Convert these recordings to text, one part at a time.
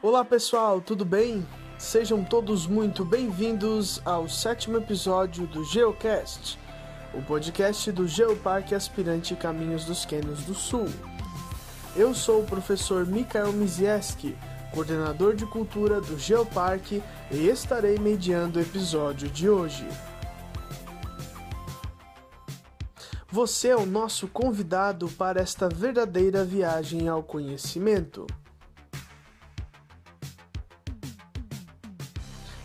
Olá pessoal, tudo bem? Sejam todos muito bem-vindos ao sétimo episódio do Geocast, o podcast do Geoparque Aspirante Caminhos dos Cânions do Sul. Eu sou o professor Mikael Mizieski, coordenador de cultura do Geoparque, e estarei mediando o episódio de hoje. Você é o nosso convidado para esta verdadeira viagem ao conhecimento.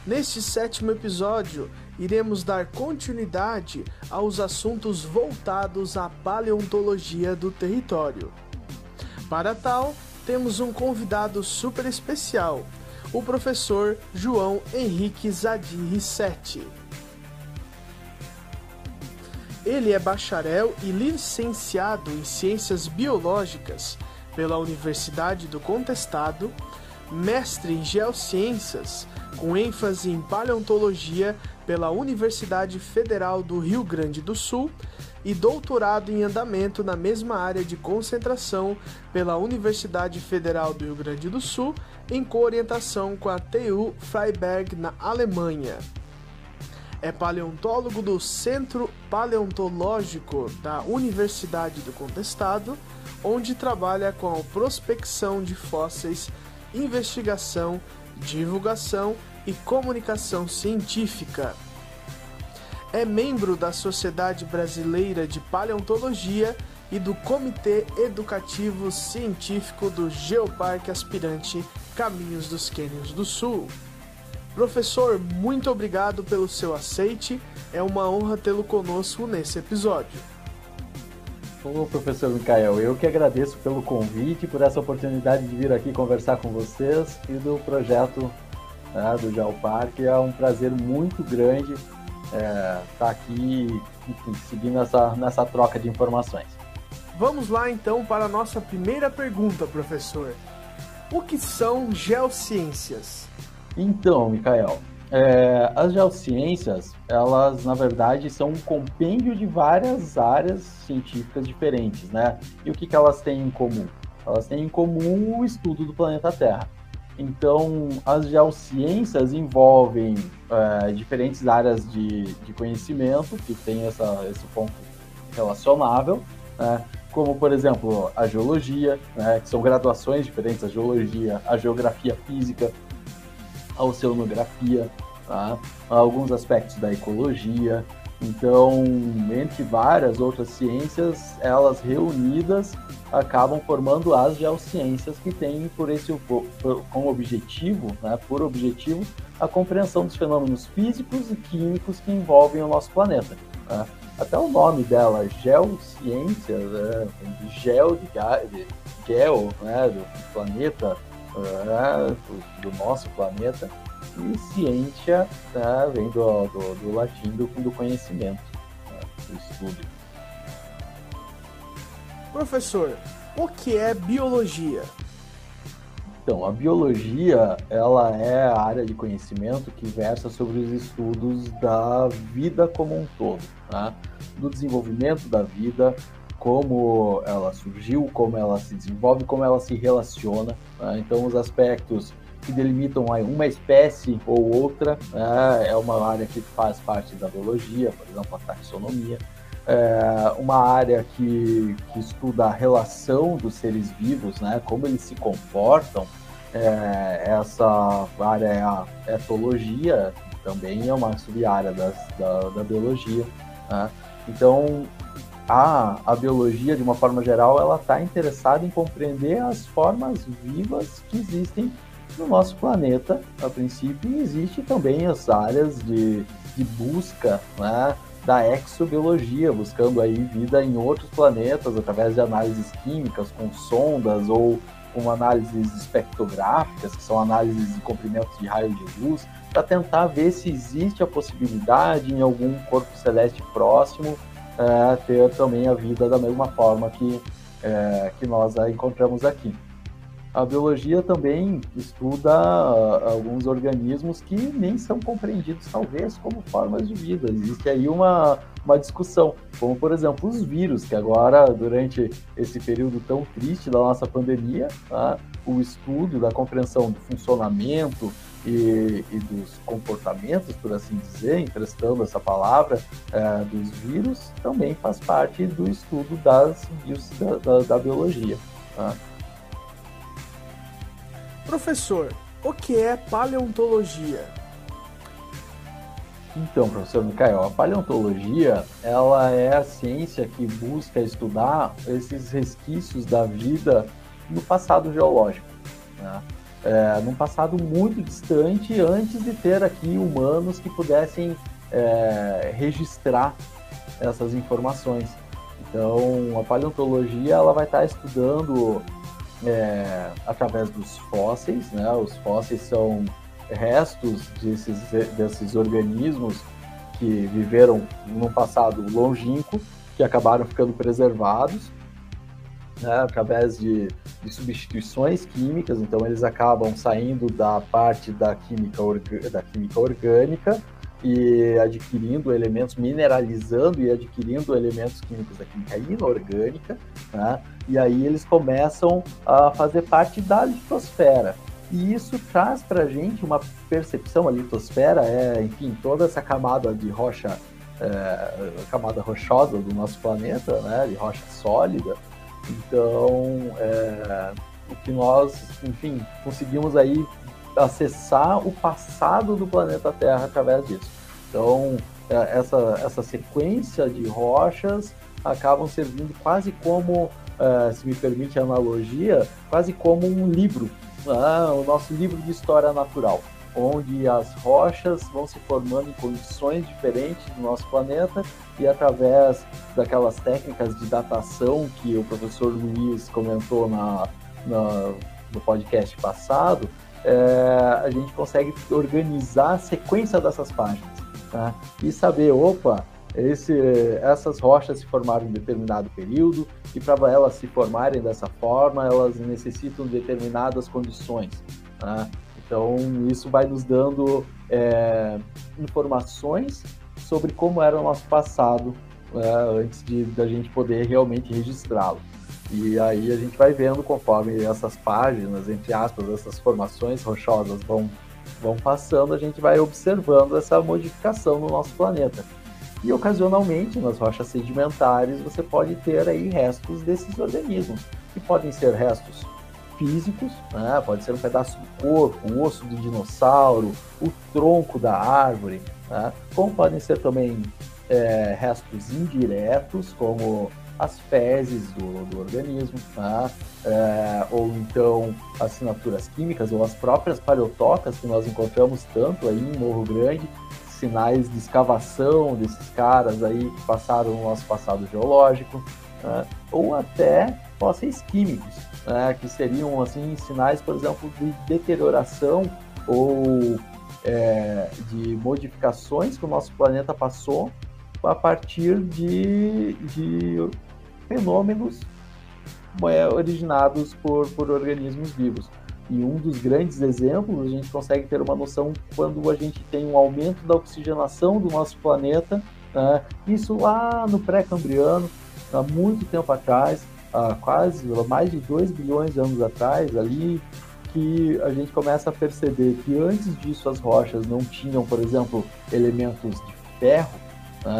Neste sétimo episódio, iremos dar continuidade aos assuntos voltados à paleontologia do território. Para tal, temos um convidado super especial, o professor João Henrique Zadir Rissetti. Ele é bacharel e licenciado em Ciências Biológicas pela Universidade do Contestado, mestre em Geociências, com ênfase em Paleontologia pela Universidade Federal do Rio Grande do Sul e doutorado em andamento na mesma área de concentração pela Universidade Federal do Rio Grande do Sul, em coorientação com a TU Freiberg, na Alemanha. É paleontólogo do Centro Paleontológico da Universidade do Contestado, onde trabalha com a prospecção de fósseis, investigação, divulgação e comunicação científica. É membro da Sociedade Brasileira de Paleontologia e do Comitê Educativo Científico do Geoparque Aspirante Caminhos dos Cânions do Sul. Professor, muito obrigado pelo seu aceite. É uma honra tê-lo conosco nesse episódio. Ô, professor Micael, eu que agradeço pelo convite, por essa oportunidade de vir aqui conversar com vocês e do projeto né, do Geoparque. É um prazer muito grande estar é, tá aqui, enfim, seguindo essa, nessa troca de informações. Vamos lá então para a nossa primeira pergunta, professor. O que são geociências? Então, Mikael, é, as geociências, elas na verdade são um compêndio de várias áreas científicas diferentes, né? E o que, que elas têm em comum? Elas têm em comum o estudo do planeta Terra. Então, as geociências envolvem é, diferentes áreas de, de conhecimento que têm essa, esse ponto relacionável, né? como, por exemplo, a geologia, né? que são graduações diferentes, a geologia, a geografia física, a oceanografia, tá? alguns aspectos da ecologia. Então, entre várias outras ciências, elas reunidas acabam formando as geociências que têm por esse por, como objetivo, né, por objetivo, a compreensão dos fenômenos físicos e químicos que envolvem o nosso planeta. Né? Até o nome dela, geociência, né, geo de, de geo, né, do planeta, né, do, nosso planeta, e ciência né, vem do, do, do, latim do, do conhecimento, né, do estudo. Professor, o que é biologia? Então, a biologia, ela é a área de conhecimento que versa sobre os estudos da vida como um todo, né? do desenvolvimento da vida, como ela surgiu, como ela se desenvolve, como ela se relaciona. Né? Então, os aspectos que delimitam uma espécie ou outra né? é uma área que faz parte da biologia, por exemplo, a taxonomia. É uma área que, que estuda a relação dos seres vivos, né? como eles se comportam. É, essa área é a etologia, também é uma sub-área da, da biologia. Né? Então, a, a biologia, de uma forma geral, ela está interessada em compreender as formas vivas que existem no nosso planeta, a princípio, e existe também as áreas de, de busca né, da exobiologia, buscando aí vida em outros planetas através de análises químicas com sondas ou com análises espectrográficas, que são análises de comprimentos de raio de luz, para tentar ver se existe a possibilidade em algum corpo celeste próximo é, ter também a vida da mesma forma que, é, que nós a encontramos aqui. a biologia também estuda uh, alguns organismos que nem são compreendidos, talvez, como formas de vida. Existe aí uma, uma discussão, como, por exemplo, os vírus, que agora, durante esse período tão triste da nossa pandemia, tá? o estudo da compreensão do funcionamento e, e, dos comportamentos, por assim dizer, emprestando essa palavra, uh, dos vírus, também faz parte do estudo das, da, da, da biologia. Tá? Professor, o que é paleontologia? Então, professor Micael, a paleontologia ela é a ciência que busca estudar esses resquícios da vida no passado geológico, né? É, num passado muito distante, antes de ter aqui humanos que pudessem é, registrar essas informações. Então, a paleontologia ela vai estar estudando é, através dos fósseis, né? Os fósseis são restos desses, desses organismos que viveram num passado longínquo, que acabaram ficando preservados né, através de, de, substituições químicas, então eles acabam saindo da parte da química, da química orgânica e adquirindo elementos, mineralizando e adquirindo elementos químicos da química inorgânica, né? e aí eles começam a fazer parte da litosfera. E isso traz para a gente uma percepção, a litosfera é, enfim, toda essa camada de rocha, é, camada rochosa do nosso planeta, né, de rocha sólida. Então, é, o que nós, enfim, conseguimos aí acessar o passado do planeta Terra através disso. Então, é, essa, essa sequência de rochas acabam servindo quase como, é, se me permite a analogia, quase como um livro, né? o nosso livro de história natural, onde as rochas vão se formando em condições diferentes do nosso planeta e através daquelas técnicas de datação que o professor Luiz comentou na, na no podcast passado, é, a gente consegue organizar a sequência dessas páginas tá? e saber, opa, esse, essas rochas se formaram em determinado período e para elas se formarem dessa forma, elas necessitam de determinadas condições. Tá? Então, isso vai nos dando é, informações sobre como era o nosso passado é, antes de da gente poder realmente registrá-lo. E aí a gente vai vendo conforme essas páginas, entre aspas, essas formações rochosas vão, vão passando, a gente vai observando essa modificação no nosso planeta. E ocasionalmente, nas rochas sedimentares, você pode ter aí restos desses organismos, que podem ser restos físicos, né? pode ser um pedaço do corpo, um osso do dinossauro, o tronco da árvore, né? como podem ser também é, restos indiretos, como as fezes do, do organismo, tá? é, ou então assinaturas químicas, ou as próprias paleotocas que nós encontramos tanto aí em Morro Grande, sinais de escavação desses caras aí que passaram no nosso passado geológico, né? ou até fósseis químicos, né? que seriam assim sinais, por exemplo, de deterioração ou é, de modificações que o nosso planeta passou a partir de, de fenômenos é, originados por, por organismos vivos. E um dos grandes exemplos, a gente consegue ter uma noção quando a gente tem um aumento da oxigenação do nosso planeta, né? isso lá no pré-cambriano, há muito tempo atrás, há quase mais de 2 bilhões de anos atrás, ali que a gente começa a perceber que antes disso as rochas não tinham, por exemplo, elementos de ferro, né,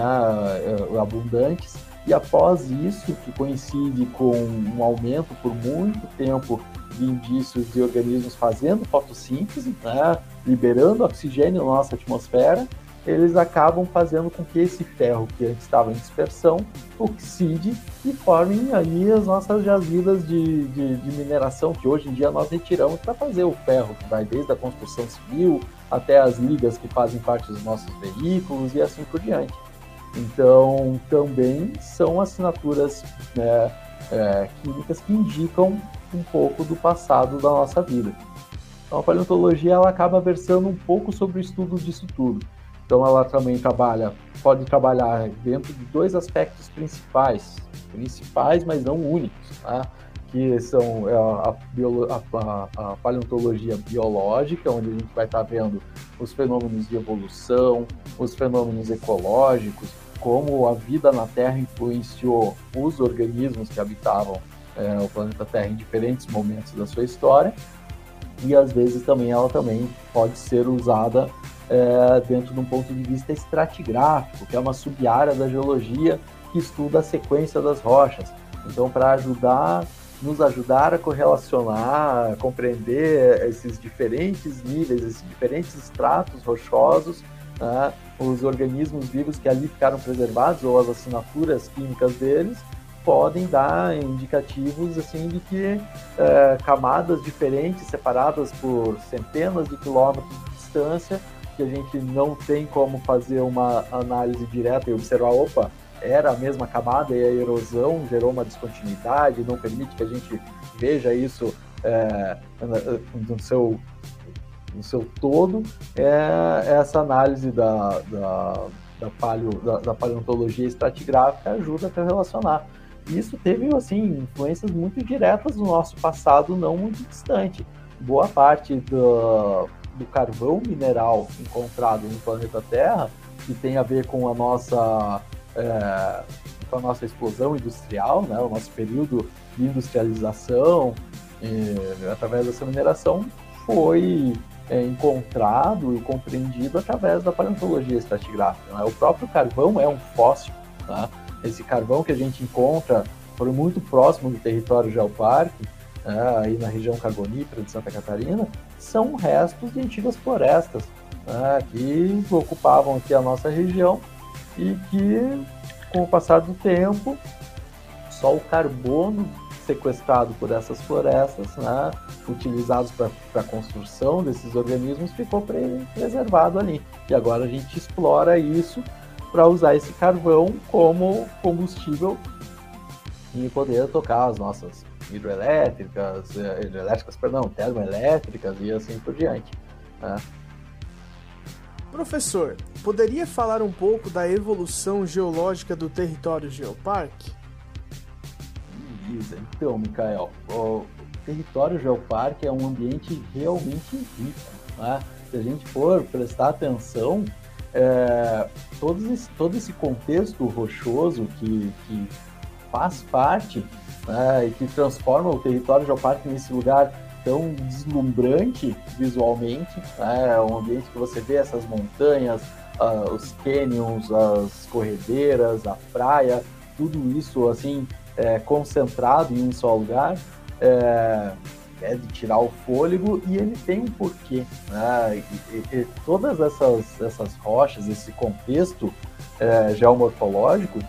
eh, abundantes, e após isso, que coincide com um aumento por muito tempo de indícios de organismos fazendo fotossíntese, né, liberando oxigênio na nossa atmosfera, eles acabam fazendo com que esse ferro que antes estava em dispersão oxide e formem aí as nossas jazidas de, de, de mineração que hoje em dia nós retiramos para fazer o ferro, que vai desde a construção civil até as ligas que fazem parte dos nossos veículos e assim por diante. Então, também são assinaturas né, é, químicas que indicam um pouco do passado da nossa vida. Então, a paleontologia ela acaba versando um pouco sobre o estudo disso tudo. Então, ela também trabalha, pode trabalhar dentro de dois aspectos principais, principais, mas não únicos, tá? que são é, a, a, a, paleontologia biológica, onde a gente vai estar vendo os fenômenos de evolução, os fenômenos ecológicos, como a vida na Terra influenciou os organismos que habitavam é, o planeta Terra em diferentes momentos da sua história, e às vezes também ela também pode ser usada é, dentro de um ponto de vista estratigráfico, que é uma sub-área da geologia que estuda a sequência das rochas. Então, para ajudar, nos ajudar a correlacionar, a compreender esses diferentes níveis, esses diferentes estratos rochosos, né, os organismos vivos que ali ficaram preservados ou as assinaturas químicas deles, podem dar indicativos assim de que é, camadas diferentes separadas por centenas de quilômetros de distância que a gente não tem como fazer uma análise direta e observar, opa, era a mesma camada e a erosão gerou uma descontinuidade, não permite que a gente veja isso é, no, seu, no seu todo, é, essa análise da, da, da, paleo, da, da paleontologia estratigráfica ajuda a relacionar. Isso teve assim influências muito diretas no nosso passado não muito distante. Boa parte do, do carvão mineral encontrado no planeta Terra, que tem a ver com a nossa, é, com a nossa explosão industrial, né, o nosso período de industrialização, através dessa mineração, foi é, encontrado e compreendido através da paleontologia estratigráfica. Né? O próprio carvão é um fóssil. Tá? Esse carvão que a gente encontra por muito próximo do território geoparque, né, aí na região carbonífera de Santa Catarina, são restos de antigas florestas né, que ocupavam aqui a nossa região e que, com o passar do tempo, só o carbono sequestrado por essas florestas, né, utilizados para a construção desses organismos, ficou pre preservado ali. E agora a gente explora isso para usar esse carvão como combustível e poder tocar as nossas hidroelétricas, eh, hidroelétricas, perdão, termoelétricas e assim por diante. Né? Professor, poderia falar um pouco da evolução geológica do território Geoparque? Então, Mikael, o território Geoparque é um ambiente realmente rico. Né? Se a gente for prestar atenção, é, todo, esse, todo esse contexto rochoso que, que faz parte né, e que transforma o território geoparque nesse lugar tão deslumbrante visualmente, né, é um ambiente que você vê essas montanhas, uh, os canyons, as corredeiras, a praia, tudo isso assim é, concentrado em um só lugar, é, é, de tirar o fôlego e ele tem um porquê. Né? E, e, e todas essas, essas rochas, esse contexto é, geomorfológico,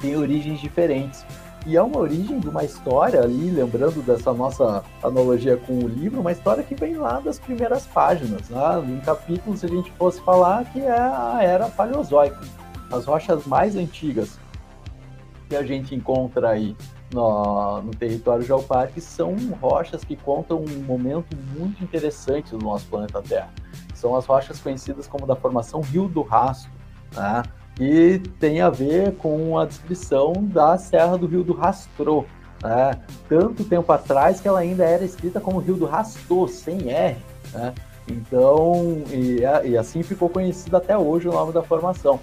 tem origens diferentes. E é uma origem de uma história ali, lembrando dessa nossa analogia com o livro, uma história que vem lá das primeiras páginas, né? em capítulo, se a gente fosse falar, que é a era paleozoica. As rochas mais antigas que a gente encontra aí no, no território geoparque são rochas que contam um momento muito interessante do nosso planeta Terra. São as rochas conhecidas como da formação Rio do Rastro, né? E tem a ver com a descrição da Serra do Rio do Rastro. Né? Tanto tempo atrás que ela ainda era escrita como Rio do Rastro, sem R. Né? Então, e, e, assim ficou conhecido até hoje o nome da formação.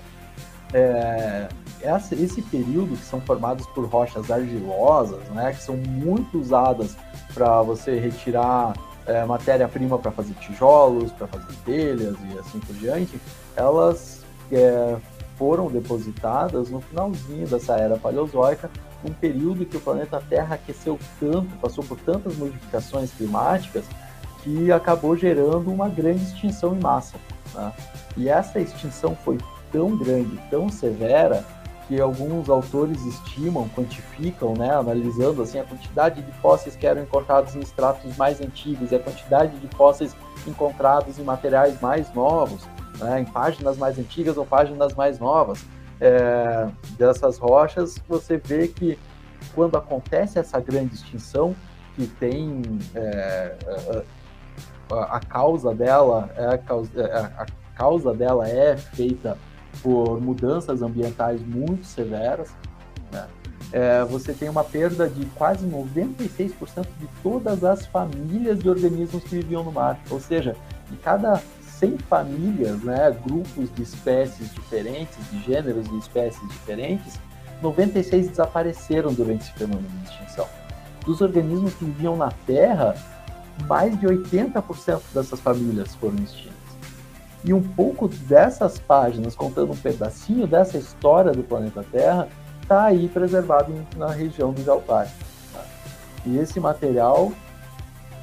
É, esse período que são formados por rochas argilosas, né, que são muito usadas para você retirar é, matéria-prima para fazer tijolos, para fazer telhas e assim por diante, elas é, foram depositadas no finalzinho dessa era paleozoica, um período que o planeta Terra aqueceu tanto, passou por tantas modificações climáticas, que acabou gerando uma grande extinção em massa. Né? E essa extinção foi tão grande, tão severa, que alguns autores estimam, quantificam, né, analisando assim a quantidade de fósseis que eram encontrados em estratos mais antigos e a quantidade de fósseis encontrados em materiais mais novos, né, em páginas mais antigas ou páginas mais novas é, dessas rochas, você vê que quando acontece essa grande extinção, que tem é, a, a, causa dela, é a, é, a causa dela é feita por mudanças ambientais muito severas, né? é, você tem uma perda de quase 96% de todas as famílias de organismos que viviam no mar. Ou seja, de cada 100 famílias, né, grupos de espécies diferentes, de gêneros de espécies diferentes, 96 desapareceram durante esse fenômeno de extinção. Dos organismos que viviam na Terra, mais de 80% dessas famílias foram extintas. E um pouco dessas páginas, contando um pedacinho dessa história do planeta Terra, está aí preservado na região do Jalpar. Tá? E esse material,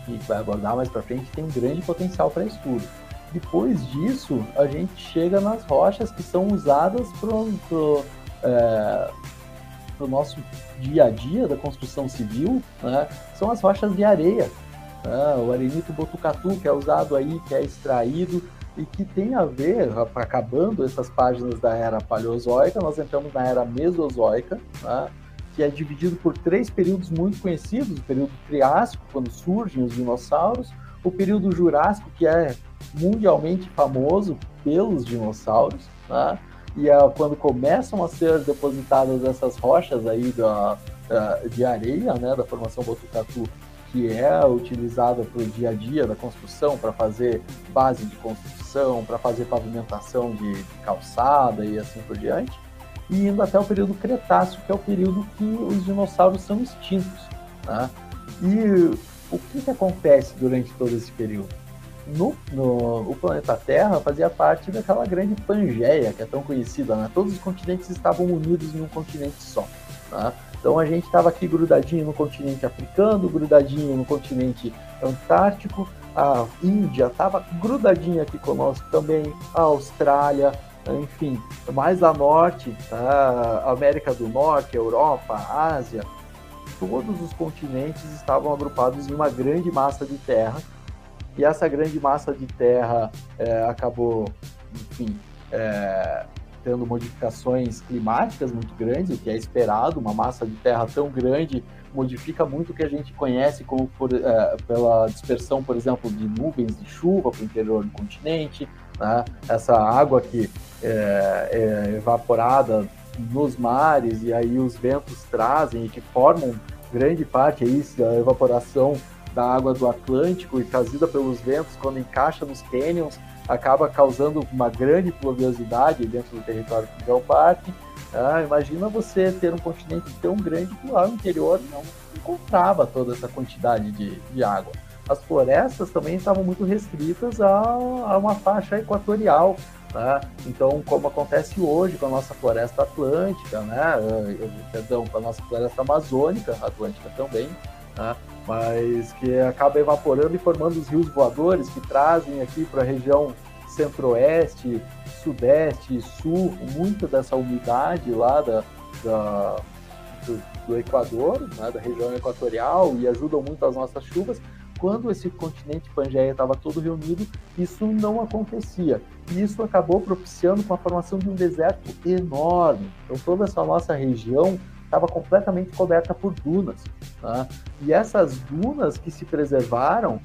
que vai abordar mais para frente, tem um grande potencial para estudo. Depois disso, a gente chega nas rochas que são usadas para o é, nosso dia a dia da construção civil, né? são as rochas de areia. Né? O arenito botucatu, que é usado aí, que é extraído e que tem a ver, acabando essas páginas da era paleozoica, nós entramos na era mesozoica, né? que é dividido por três períodos muito conhecidos: o período Triássico, quando surgem os dinossauros, o período Jurássico, que é mundialmente famoso pelos dinossauros, né? e é quando começam a ser depositadas essas rochas aí da, da de areia, né, da formação Botucatu, que é utilizada para o dia a dia da construção, para fazer base de construção, para fazer pavimentação de, de, calçada e assim por diante, e indo até o período Cretáceo, que é o período que os dinossauros são extintos. Né? E o que, que acontece durante todo esse período? No, no, o planeta Terra fazia parte daquela grande Pangeia, que é tão conhecida, né? Todos os continentes estavam unidos em um continente só. Né? Então a gente estava aqui grudadinho no continente africano, grudadinho no continente antártico, a Índia estava grudadinha aqui conosco também, a Austrália, enfim, mais a norte, a América do Norte, a Europa, a Ásia, todos os continentes estavam agrupados em uma grande massa de terra. E essa grande massa de terra é, acabou, enfim, é, tendo modificações climáticas muito grandes, o que é esperado. Uma massa de terra tão grande modifica muito o que a gente conhece como por, é, pela dispersão, por exemplo, de nuvens de chuva para o interior do continente. Né? Essa água que é, é evaporada nos mares e aí os ventos trazem e que formam grande parte aí da evaporação da água do Atlântico e trazida pelos ventos quando encaixa nos cânions acaba causando uma grande pluviosidade dentro do território do Geoparque. Ah, imagina você ter um continente tão grande que lá no interior não encontrava toda essa quantidade de, de água. As florestas também estavam muito restritas a, a uma faixa equatorial, né? Então, como acontece hoje com a nossa floresta atlântica, né? perdão, com a nossa floresta amazônica, atlântica também, né? mas que acaba evaporando e formando os rios voadores que trazem aqui para a região centro-oeste, sudeste sul muita dessa umidade lá da, da do, do, Equador, né? da região equatorial e ajudam muito as nossas chuvas quando esse continente Pangeia estava todo reunido, isso não acontecia. E isso acabou propiciando com a formação de um deserto enorme. Então toda essa nossa região estava completamente coberta por dunas. Tá? E essas dunas que se preservaram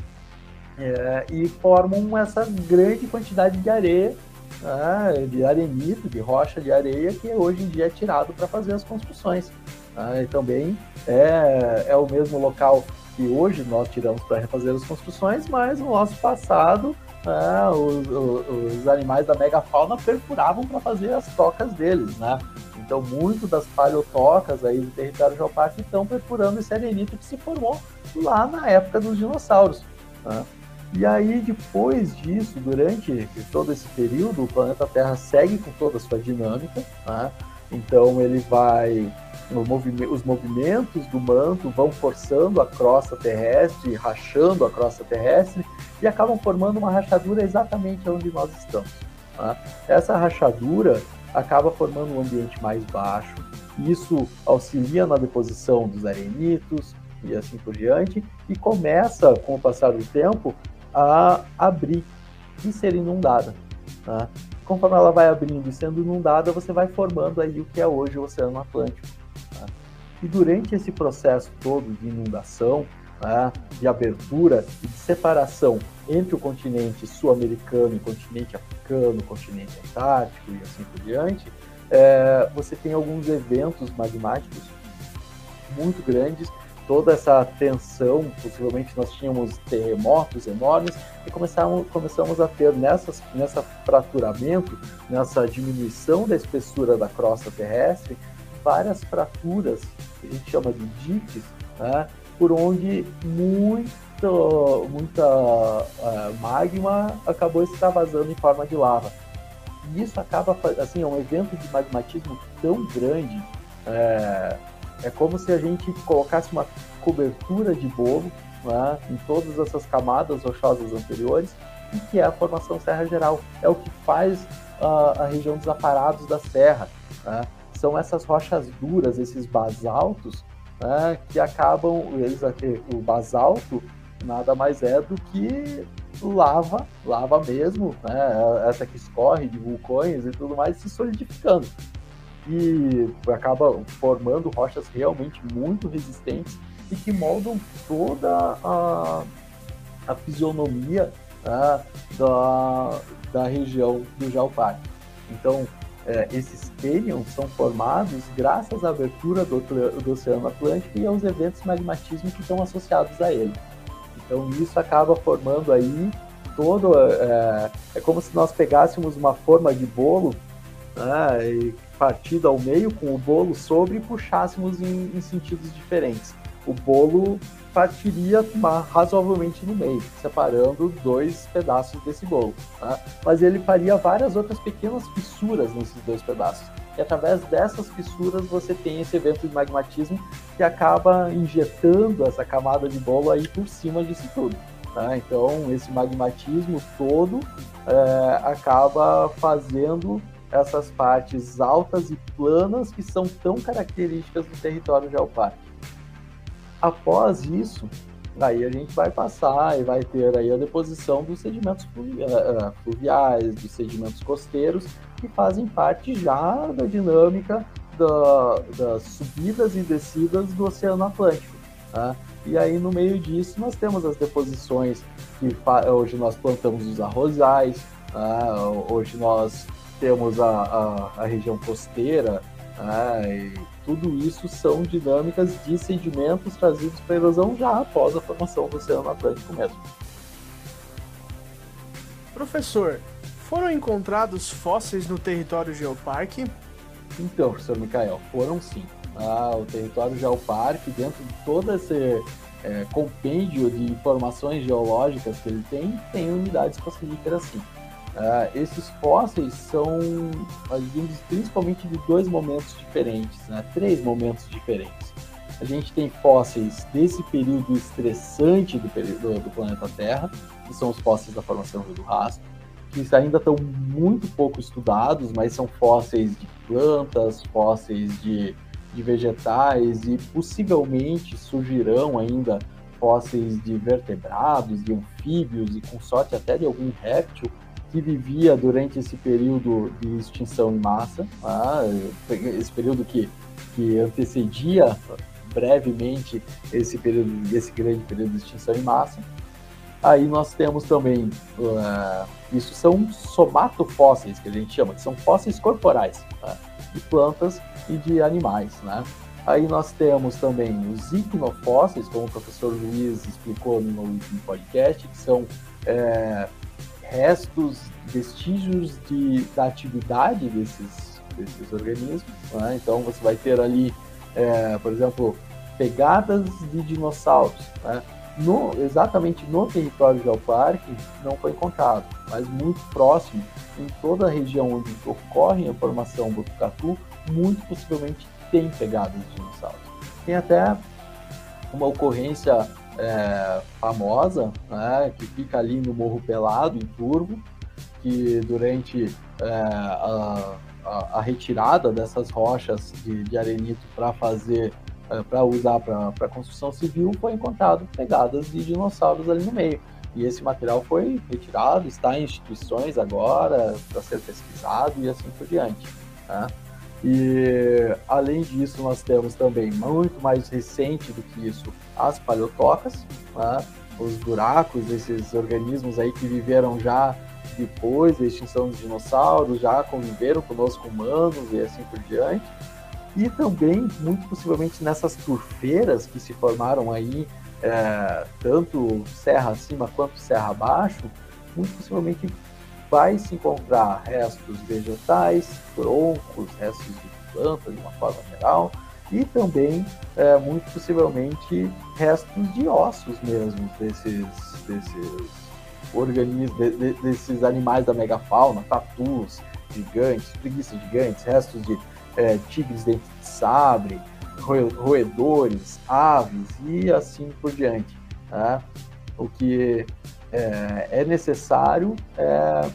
é, e formam essa grande quantidade de areia, tá? de arenito, de rocha de areia, que hoje em dia é tirado para fazer as construções. Tá? E também é, é o mesmo local que hoje nós tiramos para refazer as construções, mas no nosso passado né, os, os, os, animais da megafauna perfuravam para fazer as tocas deles, né? Então, muito das paleotocas aí do território geopático estão perfurando esse arenito que se formou lá na época dos dinossauros. Né? E aí, depois disso, durante todo esse período, o planeta Terra segue com toda a sua dinâmica. Né? Então, ele vai os movimentos do manto vão forçando a crosta terrestre, rachando a crosta terrestre e acabam formando uma rachadura exatamente onde nós estamos. Tá? Essa rachadura acaba formando um ambiente mais baixo, isso auxilia na deposição dos arenitos e assim por diante, e começa, com o passar do tempo, a abrir e ser inundada. Tá? Conforme ela vai abrindo e sendo inundada, você vai formando aí o que é hoje o Oceano Atlântico. E durante esse processo todo de inundação, né, de abertura e de separação entre o continente sul-americano e o continente africano, o continente antártico e assim por diante, é, você tem alguns eventos magmáticos muito grandes, toda essa tensão, possivelmente nós tínhamos terremotos enormes e começamos, começamos a ter nessas, nessa fraturamento, nessa diminuição da espessura da crosta terrestre, várias fraturas, que a gente chama de diques, né, por onde muito, muita uh, magma acabou extravasando em forma de lava. E isso acaba, assim, é um evento de magmatismo tão grande, é, é como se a gente colocasse uma cobertura de bolo né, em todas essas camadas rochosas anteriores, e que é a formação Serra Geral. É o que faz uh, a região dos aparados da serra. Né? São essas rochas duras, esses basaltos, né, que acabam, eles, o basalto nada mais é do que lava, lava mesmo, né, essa que escorre de vulcões e tudo mais, se solidificando e acaba formando rochas realmente muito resistentes e que moldam toda a, a fisionomia né, da, da região do Geoparque. Então, é, esses canyons são formados graças à abertura do, do, Oceano Atlântico e aos eventos magmatismo que estão associados a ele. Então, isso acaba formando aí todo. É, é como se nós pegássemos uma forma de bolo né, e partido ao meio com o bolo sobre e puxássemos em, em sentidos diferentes. O bolo partiria razoavelmente no meio, separando dois pedaços desse bolo. Tá? Mas ele faria várias outras pequenas fissuras nesses dois pedaços. E através dessas fissuras você tem esse evento de magmatismo que acaba injetando essa camada de bolo aí por cima disso tudo. Tá? Então esse magmatismo todo é, acaba fazendo essas partes altas e planas que são tão características do território geoparque. Após isso, aí a gente vai passar e vai ter aí a deposição dos sedimentos eh, eh, fluviais, dos sedimentos costeiros, que fazem parte já da dinâmica da, das subidas e descidas do Oceano Atlântico. Tá? E aí no meio disso nós temos as deposições que hoje nós plantamos os arrozais, tá? hoje nós temos a, a, a região costeira, né, e tudo isso são dinâmicas de sedimentos trazidos para a erosão já após a formação do Oceano Atlântico mesmo. Professor, foram encontrados fósseis no território geoparque? Então, professor Micael, foram sim. Ah, o território geoparque, dentro de todo esse é, compêndio de informações geológicas que ele tem, tem unidades fossilíferas sim. Uh, esses fósseis são advindos principalmente de dois momentos diferentes, né? três momentos diferentes. A gente tem fósseis desse período estressante do, período, do planeta Terra, que são os fósseis da formação do rastro, que ainda estão muito pouco estudados, mas são fósseis de plantas, fósseis de, de vegetais e possivelmente surgirão ainda fósseis de vertebrados, de anfíbios e com sorte até de algum réptil que vivia durante esse período de extinção em massa, tá? esse período que, que antecedia brevemente esse período, esse grande período de extinção em massa. Aí nós temos também, uh, isso são somatofósseis, que a gente chama, que são fósseis corporais, tá? de plantas e de animais, né? Aí nós temos também os icnofósseis, como o professor Luiz explicou no último podcast, que são é, restos, vestígios de, da atividade desses, desses organismos. Né? Então você vai ter ali, é, por exemplo, pegadas de dinossauros. Né? No, exatamente no território geoparque não foi encontrado, mas muito próximo, em toda a região onde ocorre a formação Botucatu, muito possivelmente tem pegadas de dinossauros. Tem até uma ocorrência é, famosa, né, que fica ali no Morro Pelado, em Turvo, que durante é, a, a, a, retirada dessas rochas de, de arenito para fazer, é, para usar para construção civil, foi encontrado pegadas de dinossauros ali no meio. E esse material foi retirado, está em instituições agora para ser pesquisado e assim por diante. Né? E além disso, nós temos também, muito mais recente do que isso, as paleotocas, né? os buracos desses organismos aí que viveram já depois da extinção dos dinossauros, já conviveram conosco humanos e assim por diante. e também, muito possivelmente, nessas turfeiras que se formaram aí, é, tanto serra acima quanto serra abaixo, muito possivelmente vai se encontrar restos vegetais, troncos, restos de plantas de uma forma geral, e também, é, muito possivelmente, restos de ossos mesmo desses, desses organismos, de, de, desses animais da megafauna, tatus gigantes, preguiças gigantes, restos de é, tigres dentes de sabre, roedores, aves e assim por diante. Né? O que é, é necessário, é,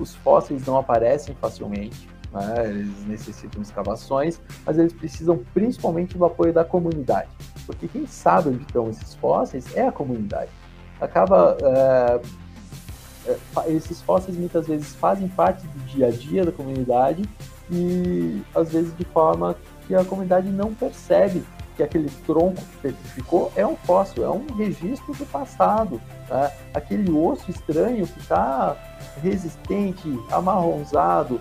os fósseis não aparecem facilmente, né? eles necessitam escavações, mas eles precisam principalmente do apoio da comunidade, porque quem sabe onde estão esses fósseis é a comunidade. Acaba é, é esses fósseis muitas vezes fazem parte do dia a dia da comunidade e às vezes de forma que a comunidade não percebe que aquele tronco que petrificou é um fóssil, é um registro do passado. Tá? Aquele osso estranho que está resistente, amarronzado,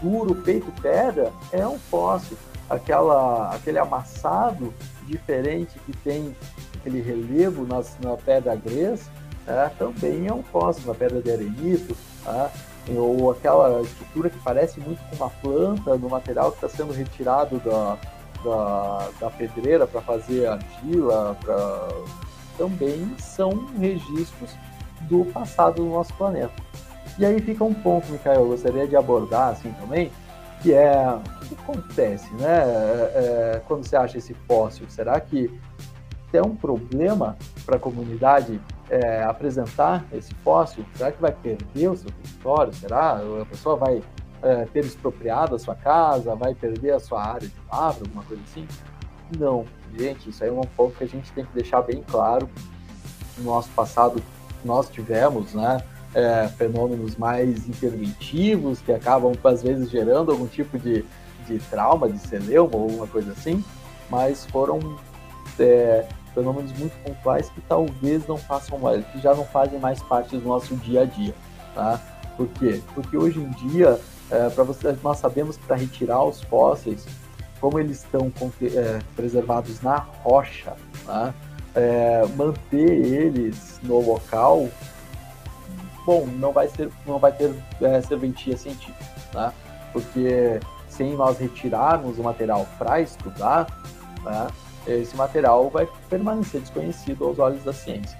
duro, peito pedra, é um fóssil. Aquela, aquele amassado diferente que tem aquele relevo nas, na pedra grés, é, também é um fóssil, na pedra de arenito. Tá? ou aquela estrutura que parece muito com uma planta no material que está sendo retirado da, da, da pedreira para fazer argila, pra... também são registros do passado do nosso planeta. E aí fica um ponto, Micael, eu gostaria de abordar assim também, que é o que acontece, né? É, é, quando você acha esse fóssil, será que é um problema para a comunidade é, apresentar esse fóssil? Será que vai perder o seu território? Será? A pessoa vai é, ter expropriado a sua casa, vai perder a sua área de lavra, alguma coisa assim? Não, gente, isso aí é um ponto que a gente tem que deixar bem claro. No nosso passado, nós tivemos, né? É, fenômenos mais interventivos que acabam às vezes gerando algum tipo de, de trauma, de celeuma ou alguma coisa assim, mas foram é, fenômenos muito pontuais que talvez não façam mais, que já não fazem mais parte do nosso dia a dia, tá? Por quê? Porque hoje em dia, é, para você, nós sabemos que para retirar os fósseis, como eles estão é, preservados na rocha, tá? é, manter eles no local, bom, não vai ser, não vai ter é, serventia científica, tá? Porque sem nós retirarmos o material para estudar, tá? esse material vai permanecer desconhecido aos olhos da ciência.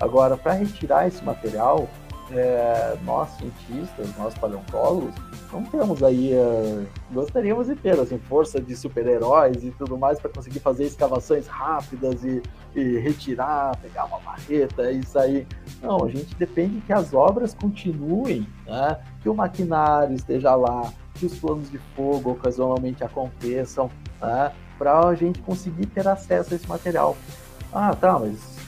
Agora, para retirar esse material, é, nós cientistas, nós paleontólogos, não temos aí, é, gostaríamos de ter assim, força de super-heróis e tudo mais para conseguir fazer escavações rápidas e, e, retirar, pegar uma marreta e sair. Não, a gente depende que as obras continuem, né? que o maquinário esteja lá, que os planos de fogo ocasionalmente aconteçam, né? para a gente conseguir ter acesso a esse material. Ah, tá, mas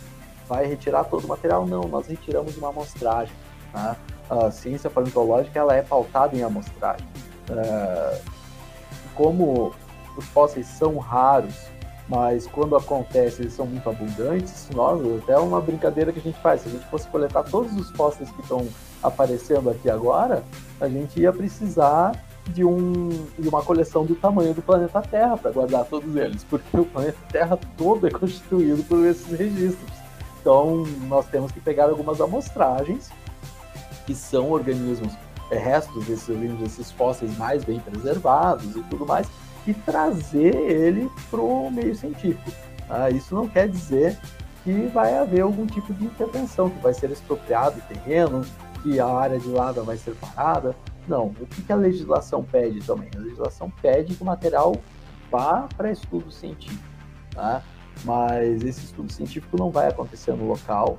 vai retirar todo o material? Não, nós retiramos uma amostragem. Tá? A ciência paleontológica ela é pautada em amostragem. É, como os fósseis são raros, mas quando acontece eles são muito abundantes, nós, até uma brincadeira que a gente faz, se a gente fosse coletar todos os fósseis que estão aparecendo aqui agora, a gente ia precisar de, um, de uma coleção do tamanho do planeta Terra para guardar todos eles, porque o planeta Terra todo é constituído por esses registros. Então, nós temos que pegar algumas amostragens, que são organismos, restos desses organismos, desses fósseis mais bem preservados e tudo mais, e trazer ele para o meio científico. Ah, isso não quer dizer que vai haver algum tipo de intervenção, que vai ser expropriado o terreno, que a área de lava vai ser parada. Não. O que, que a legislação pede também? A legislação pede que o material vá para estudo científico. Tá? Mas esse estudo científico não vai acontecer no local.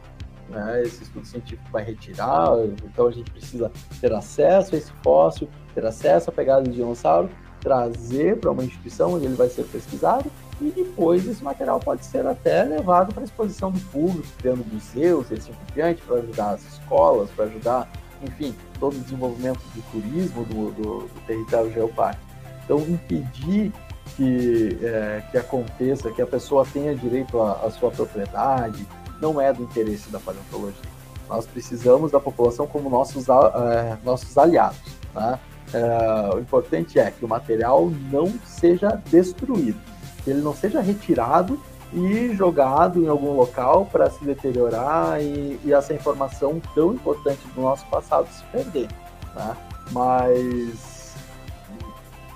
Né? Esse estudo científico vai retirar, então a gente precisa ter acesso a esse fóssil, ter acesso à pegada de dinossauro, trazer para uma instituição onde ele vai ser pesquisado e depois esse material pode ser até levado para exposição do público, criando museus e assim por diante, para ajudar as escolas, para ajudar, enfim, todo o desenvolvimento do turismo do, do, do território geopárquico. Então, impedir que, é, que aconteça, que a pessoa tenha direito à, à sua propriedade, não é do interesse da paleontologia. Nós precisamos da população como nossos, é, nossos aliados. Né? É, o importante é que o material não seja destruído, que ele não seja retirado e jogado em algum local para se deteriorar e, e, essa informação tão importante do nosso passado se perder. Né? Mas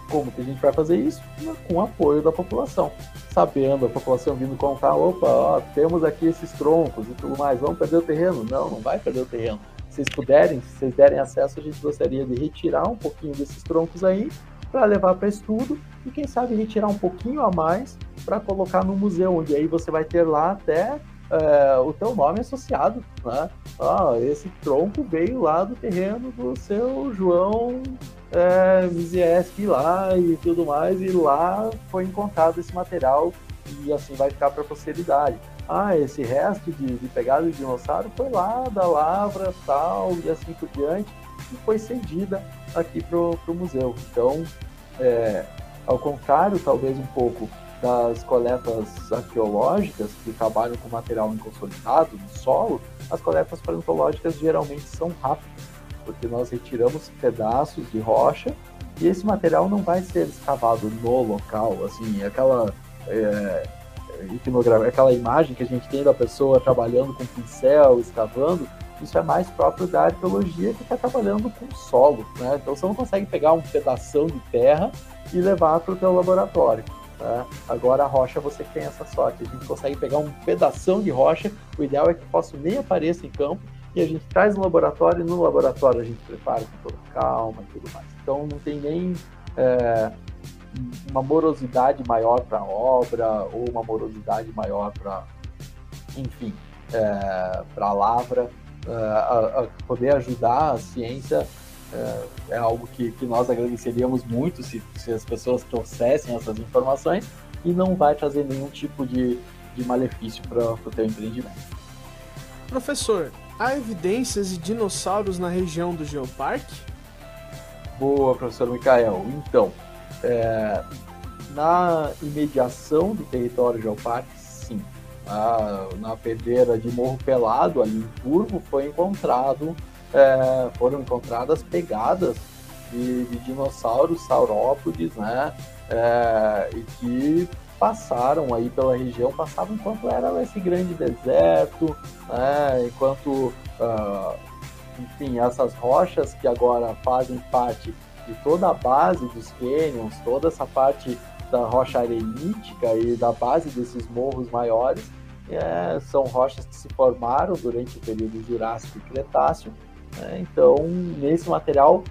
como que a gente vai fazer isso? Com o apoio da população. Sabendo, a população vindo contar, opa, ó, temos aqui esses troncos e tudo mais, vamos perder o terreno? Não, não vai perder o terreno. Se vocês puderem, se vocês derem acesso, a gente gostaria de retirar um pouquinho desses troncos aí para levar para estudo e quem sabe retirar um pouquinho a mais para colocar no museu, onde aí você vai ter lá até é, o teu nome associado, né? Ah, esse tronco veio lá do terreno do seu João é, Mizieski lá e tudo mais, e lá foi encontrado esse material e assim vai ficar para a posteridade. Ah, esse resto de, de pegada de dinossauro foi lá da lavra, tal, e assim por diante, e foi cedida aqui pro, pro museu. Então, é, ao contrário, talvez um pouco das coletas arqueológicas que trabalham com material inconsolidado no solo, as coletas paleontológicas geralmente são rápidas, porque nós retiramos pedaços de rocha e esse material não vai ser escavado no local, assim, aquela é, aquela imagem que a gente tem da pessoa trabalhando com pincel, escavando, isso é mais próprio da arqueologia que está trabalhando com solo, né? Então você não consegue pegar um pedaço de terra e levar para o teu laboratório. Tá? Agora a rocha você tem essa sorte, a gente consegue pegar um pedaço de rocha, o ideal é que possa nem apareça em campo, e a gente traz no laboratório, e no laboratório a gente prepara com toda calma e tudo mais. Então não tem nem é, uma morosidade maior para a obra, ou uma morosidade maior para, enfim, é, para a lavra, é, poder ajudar a ciência é, é algo que, que, nós agradeceríamos muito se, se as pessoas trouxessem essas informações e não vai trazer nenhum tipo de, de malefício para o teu empreendimento. Professor, há evidências de dinossauros na região do Geoparque? Boa, professor Micael. Então, é, na imediação do território Geoparque, sim. Na, na pedreira de Morro Pelado, ali em Turvo, foi encontrado é, foram encontradas pegadas de, de dinossauros saurópodes, né? É, e que passaram aí pela região, passavam enquanto era esse grande deserto, né? Enquanto, uh, enfim, essas rochas que agora fazem parte de toda a base dos cânions, toda essa parte da rocha arenítica e da base desses morros maiores, é, são rochas que se formaram durante o período Jurássico e Cretáceo né? Então, nesse material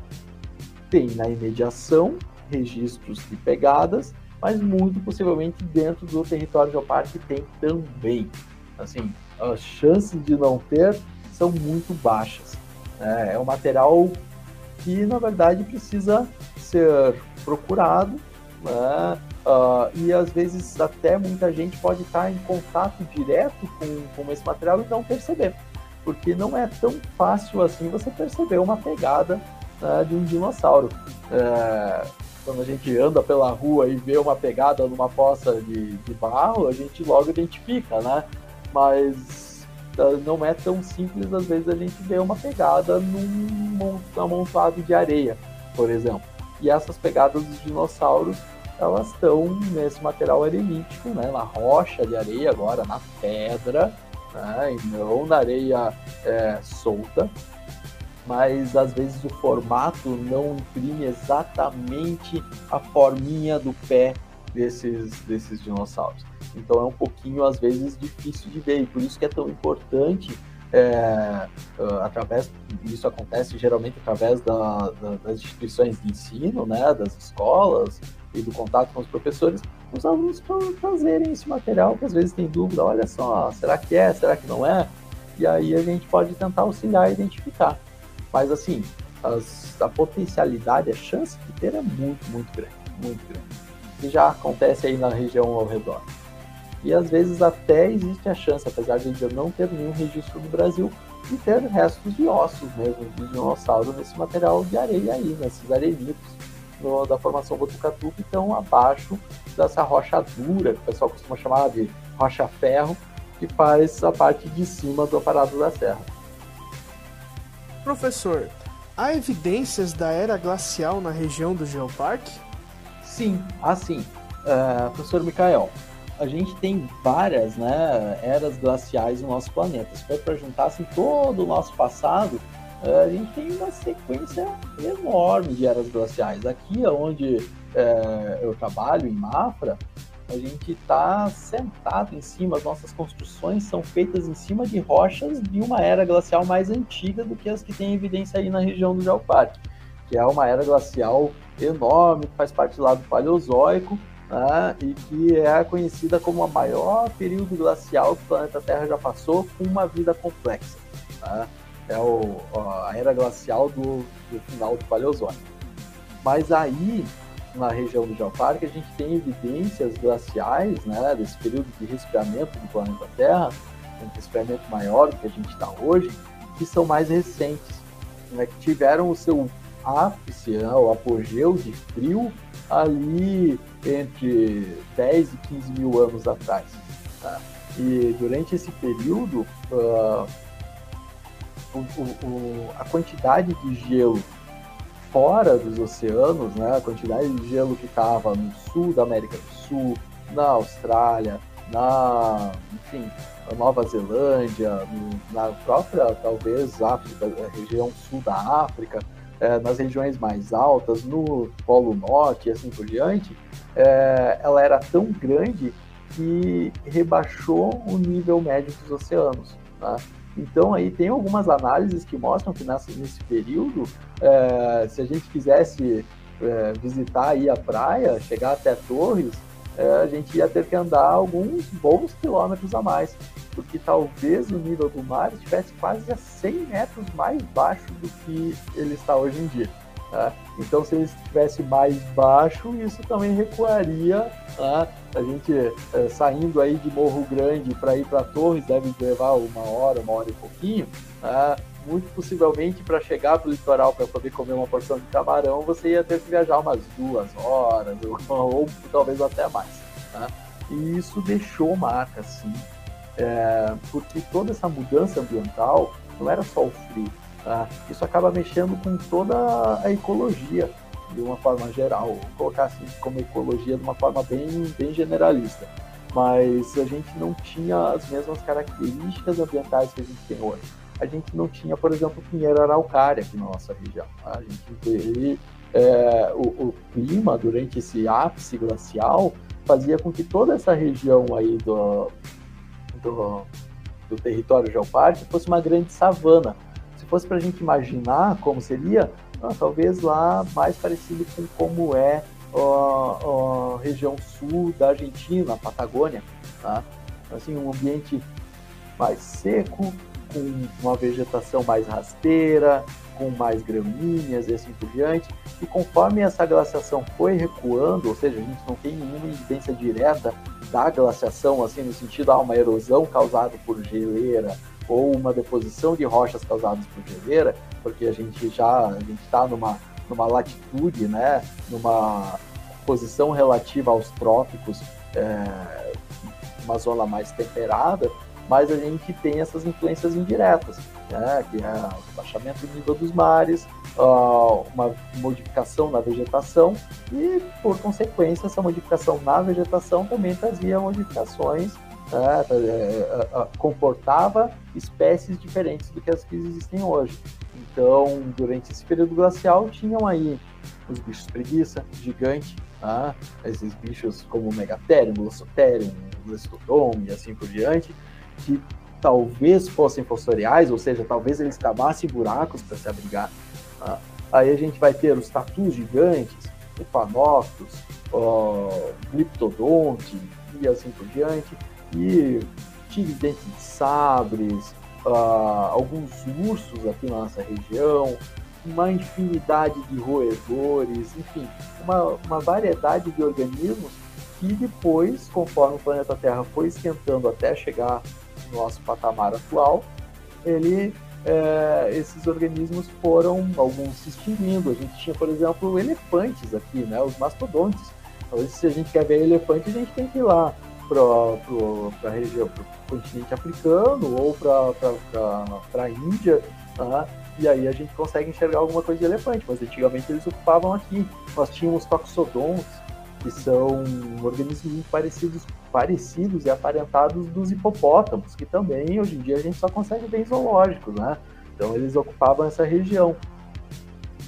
tem na imediação registros de pegadas, mas muito possivelmente dentro do território geoparque tem também. Assim, as chances de não ter são muito baixas. Né? É um material que, na verdade, precisa ser procurado, né? Uh, e às vezes até muita gente pode estar em contato direto com, com esse material e não perceber porque não é tão fácil assim você perceber uma pegada né, de um dinossauro. É, quando a gente anda pela rua e vê uma pegada numa poça de, de barro, a gente logo identifica, né? Mas é, não é tão simples, às vezes, a gente ver uma pegada num amontoado de areia, por exemplo. E essas pegadas dos dinossauros, elas estão nesse material arenítico, né? Na rocha de areia agora, na pedra, né? e não na areia é, solta, mas às vezes o formato não imprime exatamente a forminha do pé desses, desses dinossauros. Então é um pouquinho, às vezes, difícil de ver, e por isso que é tão importante, é, através, isso acontece geralmente através da, da, das instituições de ensino, né, das escolas e do contato com os professores, os alunos trazerem esse material, que às vezes tem dúvida, olha só, será que é, será que não é? E aí a gente pode tentar auxiliar a identificar. Mas assim, as, a potencialidade, a chance de ter é muito, muito grande, muito grande. E já acontece aí na região ao redor. E às vezes até existe a chance, apesar de eu não ter nenhum registro no Brasil, de ter restos de ossos mesmo, de dinossauro nesse material de areia aí, nesses arenitos da formação Botucatu, que estão abaixo dessa rocha dura, que o pessoal costuma chamar de rocha-ferro, que faz a parte de cima do aparato da serra. Professor, há evidências da era glacial na região do Geoparque? Sim, assim, uh, professor Mikael, a gente tem várias né, eras glaciais no nosso planeta. Se for para juntar assim, todo o nosso passado, uh, a gente tem uma sequência enorme de eras glaciais. Aqui onde uh, eu trabalho, em Mafra, a gente está sentado em cima, as nossas construções são feitas em cima de rochas de uma era glacial mais antiga do que as que tem evidência aí na região do Geoparque, que é uma era glacial enorme, que faz parte lá do Paleozoico, né, e que é conhecida como a maior período glacial que o planeta Terra já passou com uma vida complexa. Né? É o, a era glacial do, do final do Paleozoico. Mas aí na região do Geoparque, a gente tem evidências glaciais, né, desse período de resfriamento do planeta Terra, um resfriamento maior do que a gente está hoje, que são mais recentes, né, que tiveram o seu ápice, né, o apogeu de frio ali entre 10 e 15 mil anos atrás. Tá? E durante esse período, uh, o, o, a quantidade de gelo fora dos oceanos, né, a quantidade de gelo que estava no sul da América do Sul, na Austrália, na, enfim, na Nova Zelândia, na própria, talvez, África, região sul da África, é, nas regiões mais altas, no Polo Norte e assim por diante, é, ela era tão grande que rebaixou o nível médio dos oceanos. Tá? Então aí tem algumas análises que mostram que nesse período, é, se a gente quisesse é, visitar aí a praia, chegar até Torres, é, a gente ia ter que andar alguns bons quilômetros a mais, porque talvez o nível do mar estivesse quase a 100 metros mais baixo do que ele está hoje em dia. Tá? Então, se ele estivesse mais baixo, isso também recuaria. Tá? A gente é, saindo aí de Morro Grande para ir para Torres deve levar uma hora, uma hora e pouquinho. Tá? Muito possivelmente, para chegar para o litoral para poder comer uma porção de camarão, você ia ter que viajar umas duas horas, ou, ou talvez até mais. Tá? E isso deixou marca, sim, é, porque toda essa mudança ambiental não era só o frio, Tá? Isso acaba mexendo com toda a ecologia de uma forma geral, vou colocar assim como ecologia de uma forma bem, bem generalista. Mas a gente não tinha as mesmas características ambientais que a gente tem hoje. A gente não tinha, por exemplo, pinheiro araucária aqui na nossa região. Tá? A gente teve é, o, o, clima durante esse ápice glacial fazia com que toda essa região aí do, do, do território geopártico fosse uma grande savana fosse para a gente imaginar como seria, ah, talvez lá mais parecido com como é a, região sul da Argentina, a Patagônia, tá? Assim, um ambiente mais seco, com uma vegetação mais rasteira, com mais gramíneas e assim por diante. E conforme essa glaciação foi recuando, ou seja, a gente não tem nenhuma evidência direta da glaciação, assim, no sentido ah, uma erosão causada por geleira, ou uma deposição de rochas causadas por geleira, porque a gente já a gente está numa, numa latitude, né, numa posição relativa aos trópicos, é, uma zona mais temperada, mas a gente tem essas influências indiretas, né, que é o baixamento do nível dos mares, uma modificação na vegetação e, por consequência, essa modificação na vegetação também trazia modificações né, é, comportava espécies diferentes do que as que existem hoje. Então, durante esse período glacial, tinham aí os bichos preguiça, gigante, tá? esses bichos como o Megatherium, Glossotherium, Lestodon e assim por diante, que talvez fossem fossoriais, ou seja, talvez eles cavassem buracos para se abrigar. Tá? Aí a gente vai ter os tatus gigantes, o Panoptus, o Glyptodonte e assim por diante aqui, tigres dentes de sabres, uh, alguns ursos aqui na nossa região, uma infinidade de roedores, enfim, uma, uma variedade de organismos que depois, conforme o planeta Terra foi esquentando até chegar no nosso patamar atual, ele, é, esses organismos foram alguns se extinguindo. A gente tinha, por exemplo, elefantes aqui, né, os mastodontes. Se a gente quer ver elefante, a gente tem que ir lá para a região, para o continente africano ou para a Índia, tá? e aí a gente consegue enxergar alguma coisa de elefante, mas antigamente eles ocupavam aqui. Nós tínhamos toxodons, que são organismos parecidos, parecidos e aparentados dos hipopótamos, que também hoje em dia a gente só consegue ver em zoológicos, né? Então eles ocupavam essa região.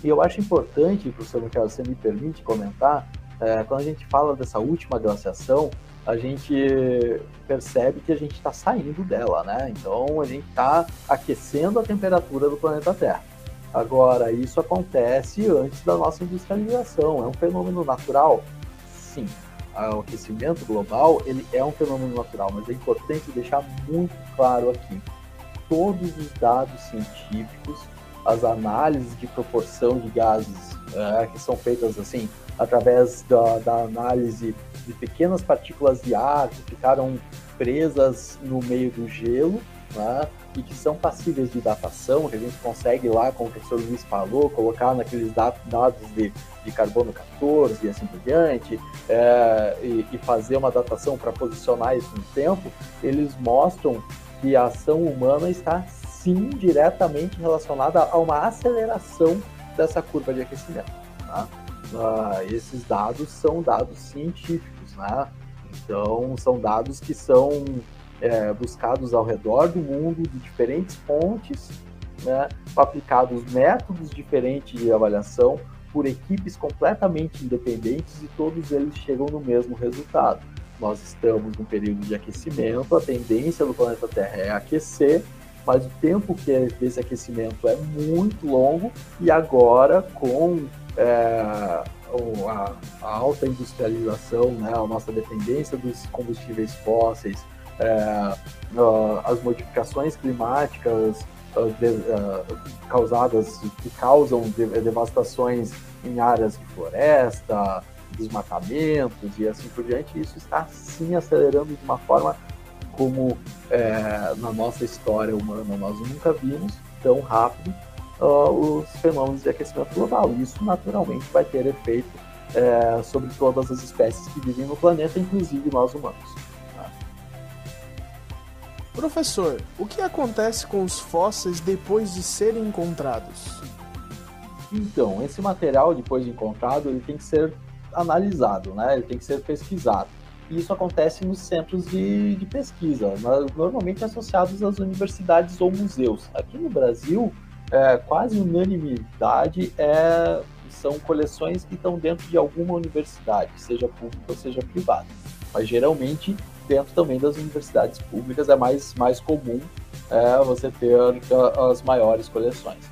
E eu acho importante, professor Michael, você me permite comentar, é, quando a gente fala dessa última glaciação, a gente percebe que a gente está saindo dela, né? Então a gente está aquecendo a temperatura do planeta Terra. Agora, isso acontece antes da nossa industrialização. É um fenômeno natural? Sim. O aquecimento global ele é um fenômeno natural, mas é importante deixar muito claro aqui: todos os dados científicos, as análises de proporção de gases é, que são feitas assim através da, da análise de pequenas partículas de ar que ficaram presas no meio do gelo, né? e que são passíveis de datação, que a gente consegue lá, como o professor Luiz falou, colocar naqueles dados de, de carbono 14 e assim por diante, é, e, e, fazer uma datação para posicionar isso no tempo, eles mostram que a ação humana está sim diretamente relacionada a uma aceleração dessa curva de aquecimento. Tá? Uh, esses dados são dados científicos, né? Então, são dados que são é, buscados ao redor do mundo, de diferentes fontes, né? aplicados métodos diferentes de avaliação por equipes completamente independentes e todos eles chegam no mesmo resultado. Nós estamos num período de aquecimento, a tendência do planeta Terra é aquecer, mas o tempo que é desse aquecimento é muito longo e agora com é, a, a, alta industrialização, né, a nossa dependência dos combustíveis fósseis, é, as modificações climáticas de, uh, causadas que causam devastações em áreas de floresta, desmatamentos e assim por diante, isso está sim acelerando de uma forma como é, na nossa história humana. Nós nunca vimos tão rápido uh, os fenômenos de aquecimento global. Isso naturalmente vai ter efeito é, sobre todas as espécies que vivem no planeta, inclusive nós humanos. Tá? Professor, o que acontece com os fósseis depois de serem encontrados? Então, esse material depois de encontrado, ele tem que ser analisado, né? Ele tem que ser pesquisado. E isso acontece nos centros de, de pesquisa, normalmente associados às universidades ou museus. Aqui no Brasil, é, quase unanimidade é, são coleções que estão dentro de alguma universidade, seja pública ou seja privada. Mas geralmente dentro também das universidades públicas é mais, mais comum é, você ter as maiores coleções.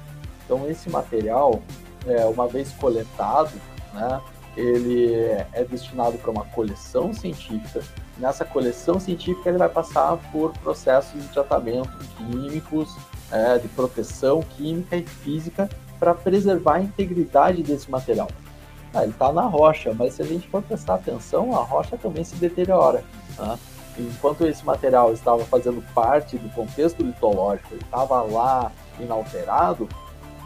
Então esse material, é, uma vez coletado, né, ele é destinado para uma coleção científica. Nessa coleção científica ele vai passar por processos de tratamento químicos, é, de proteção química e física para preservar a integridade desse material. Ah, ele está na rocha, mas se a gente for prestar atenção, a rocha também se deteriora. Tá? Enquanto esse material estava fazendo parte do contexto litológico, estava lá inalterado,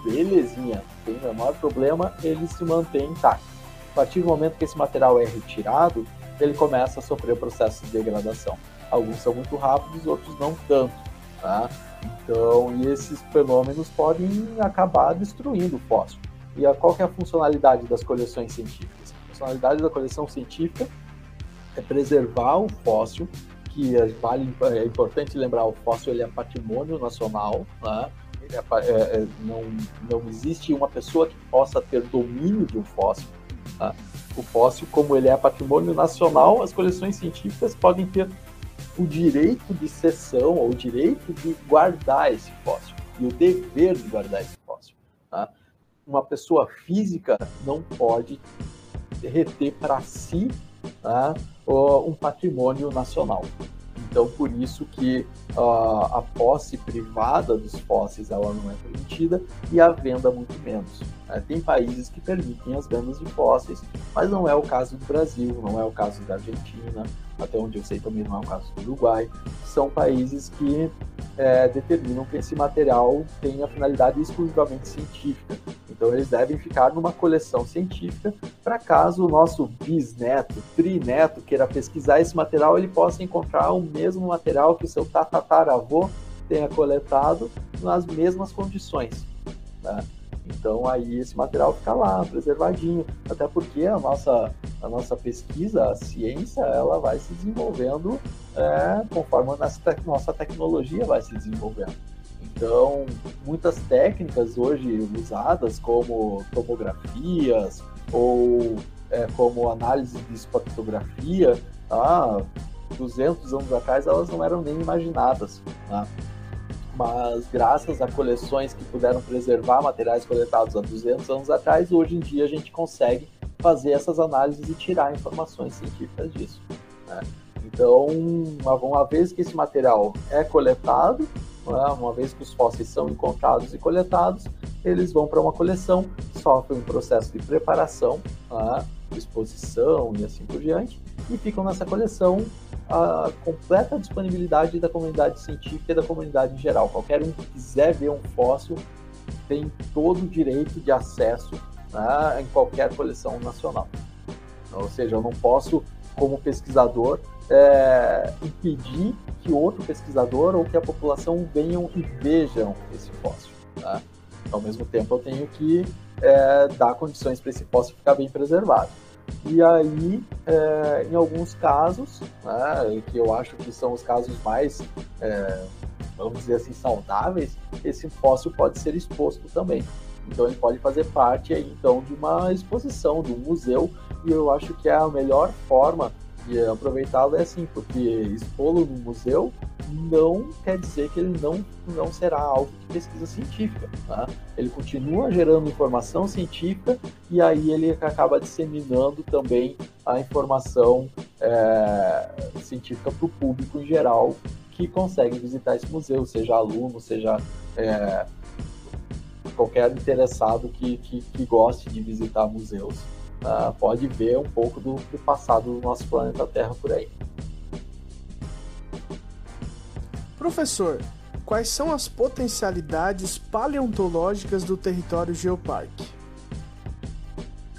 belezinha, sem o menor problema, ele se mantém intacto. A partir do momento que esse material é retirado, ele começa a sofrer o processo de degradação. Alguns são muito rápidos, outros não tanto. Tá? Então, e esses fenômenos podem acabar destruindo o fóssil. E a, qual é a funcionalidade das coleções científicas? A funcionalidade da coleção científica é preservar o fóssil, que é, vale, é importante lembrar, o fóssil ele é patrimônio nacional, né? É, é, é, não, não existe uma pessoa que possa ter domínio de um fóssil. Tá? O fóssil, como ele é patrimônio nacional, as coleções científicas podem ter o direito de cessão ou o direito de guardar esse fóssil e o dever de guardar esse fóssil. Tá? Uma pessoa física não pode reter para si tá? um patrimônio nacional. Então, por isso que uh, a posse privada dos fósseis ela não é permitida e a venda muito menos. Né? Tem países que permitem as vendas de fósseis, mas não é o caso do Brasil, não é o caso da Argentina, até onde eu sei também não é o caso do Uruguai. São países que é, determinam que esse material tenha finalidade exclusivamente científica. Então eles devem ficar numa coleção científica para caso o nosso bisneto, trineto queira pesquisar esse material, ele possa encontrar o mesmo material que o seu tataravô tenha coletado nas mesmas condições. Né? Então aí esse material fica lá, preservadinho, até porque a nossa, a nossa pesquisa, a ciência, ela vai se desenvolvendo é, conforme a nossa, tecnologia vai se desenvolvendo. Então, muitas técnicas hoje usadas, como tomografias ou é, como análise de espectrografia, há 200 anos atrás elas não eram nem imaginadas. Tá? Mas graças a coleções que puderam preservar materiais coletados há 200 anos atrás, hoje em dia a gente consegue fazer essas análises e tirar informações científicas disso. Né? Então, uma, vez que esse material é coletado, né, uma vez que os fósseis são encontrados e coletados, eles vão para uma coleção, sofrem um processo de preparação, né, exposição e assim por diante, e ficam nessa coleção a completa disponibilidade da comunidade científica e da comunidade em geral. Qualquer um que quiser ver um fóssil tem todo o direito de acesso né, em qualquer coleção nacional. Ou seja, eu não posso, como pesquisador, é, impedir que outro pesquisador ou que a população venham e vejam esse fóssil. Tá? Ao mesmo tempo, eu tenho que é, dar condições para esse fóssil ficar bem preservado. E aí, é, em alguns casos, né, que eu acho que são os casos mais, é, vamos dizer assim, saudáveis, esse fóssil pode ser exposto também. Então ele pode fazer parte então de uma exposição, de um museu, e eu acho que é a melhor forma de aproveitá-lo é assim, porque expô-lo no museu não quer dizer que ele não, não será alvo de pesquisa científica. Tá? Ele continua gerando informação científica e aí ele acaba disseminando também a informação é, científica para o público em geral que consegue visitar esse museu, seja aluno, seja é, qualquer interessado que, que, que, goste de visitar museus. Uh, pode ver um pouco do, do passado do nosso planeta Terra por aí. Professor, quais são as potencialidades paleontológicas do território Geoparque?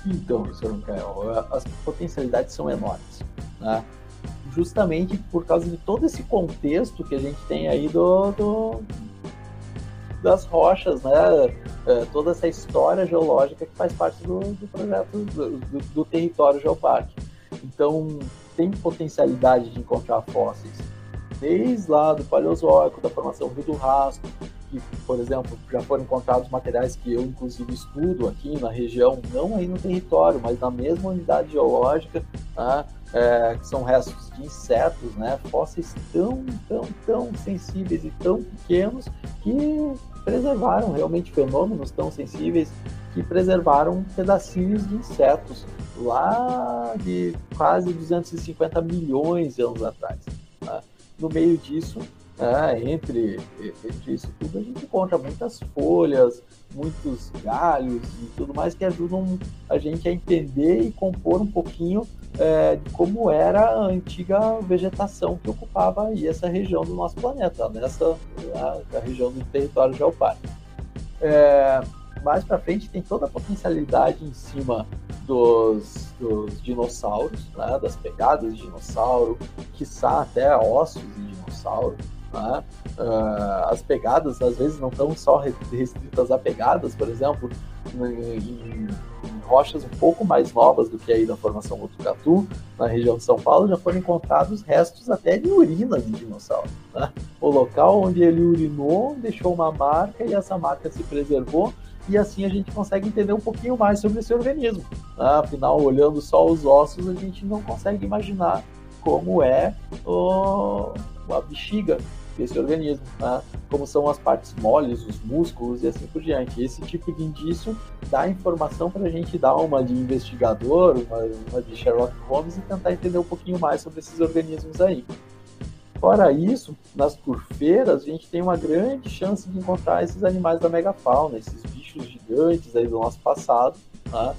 Então, professor Michael, as potencialidades são enormes. Né? Justamente por causa de todo esse contexto que a gente tem aí do, do das rochas, né? É, toda essa história geológica que faz parte do, do projeto do, do, do território Geoparque. Então, tem potencialidade de encontrar fósseis desde lá do Paleozoico, da formação Rio do Rastro, que, por exemplo, já foram encontrados materiais que eu, inclusive, estudo aqui na região, não aí no território, mas na mesma unidade geológica, tá? é, que são restos de insetos, né? fósseis tão, tão, tão sensíveis e tão pequenos que preservaram realmente fenômenos tão sensíveis que preservaram pedacinhos de insetos lá de quase 250 milhões de anos atrás. Tá? no meio disso, né, entre, entre isso tudo, a gente encontra muitas folhas, muitos galhos e tudo mais que ajudam a gente a entender e compor um pouquinho é, de como era a antiga vegetação que ocupava aí essa região do nosso planeta, nessa a, região do território geopárquico. É, mais para frente tem toda a potencialidade em cima dos, dos dinossauros, né, das pegadas de dinossauro, quiçá até ossos de dinossauro. Né? Uh, as pegadas às vezes não estão só restritas a pegadas, por exemplo, em, em, rochas um pouco mais novas do que aí da formação Botucatu, na região de São Paulo, já foram encontrados restos até de urina de dinossauro. Né? O local onde ele urinou deixou uma marca e essa marca se preservou e assim a gente consegue entender um pouquinho mais sobre esse organismo. Né? Afinal, olhando só os ossos, a gente não consegue imaginar como é o, a bexiga desse organismo, né? como são as partes moles, os músculos e assim por diante. Esse tipo de indício dá informação para a gente dar uma de investigador, uma, uma de Sherlock Holmes e tentar entender um pouquinho mais sobre esses organismos aí. Fora isso, nas turfeiras, a gente tem uma grande chance de encontrar esses animais da megafauna, esses bichos gigantes aí do nosso passado, né,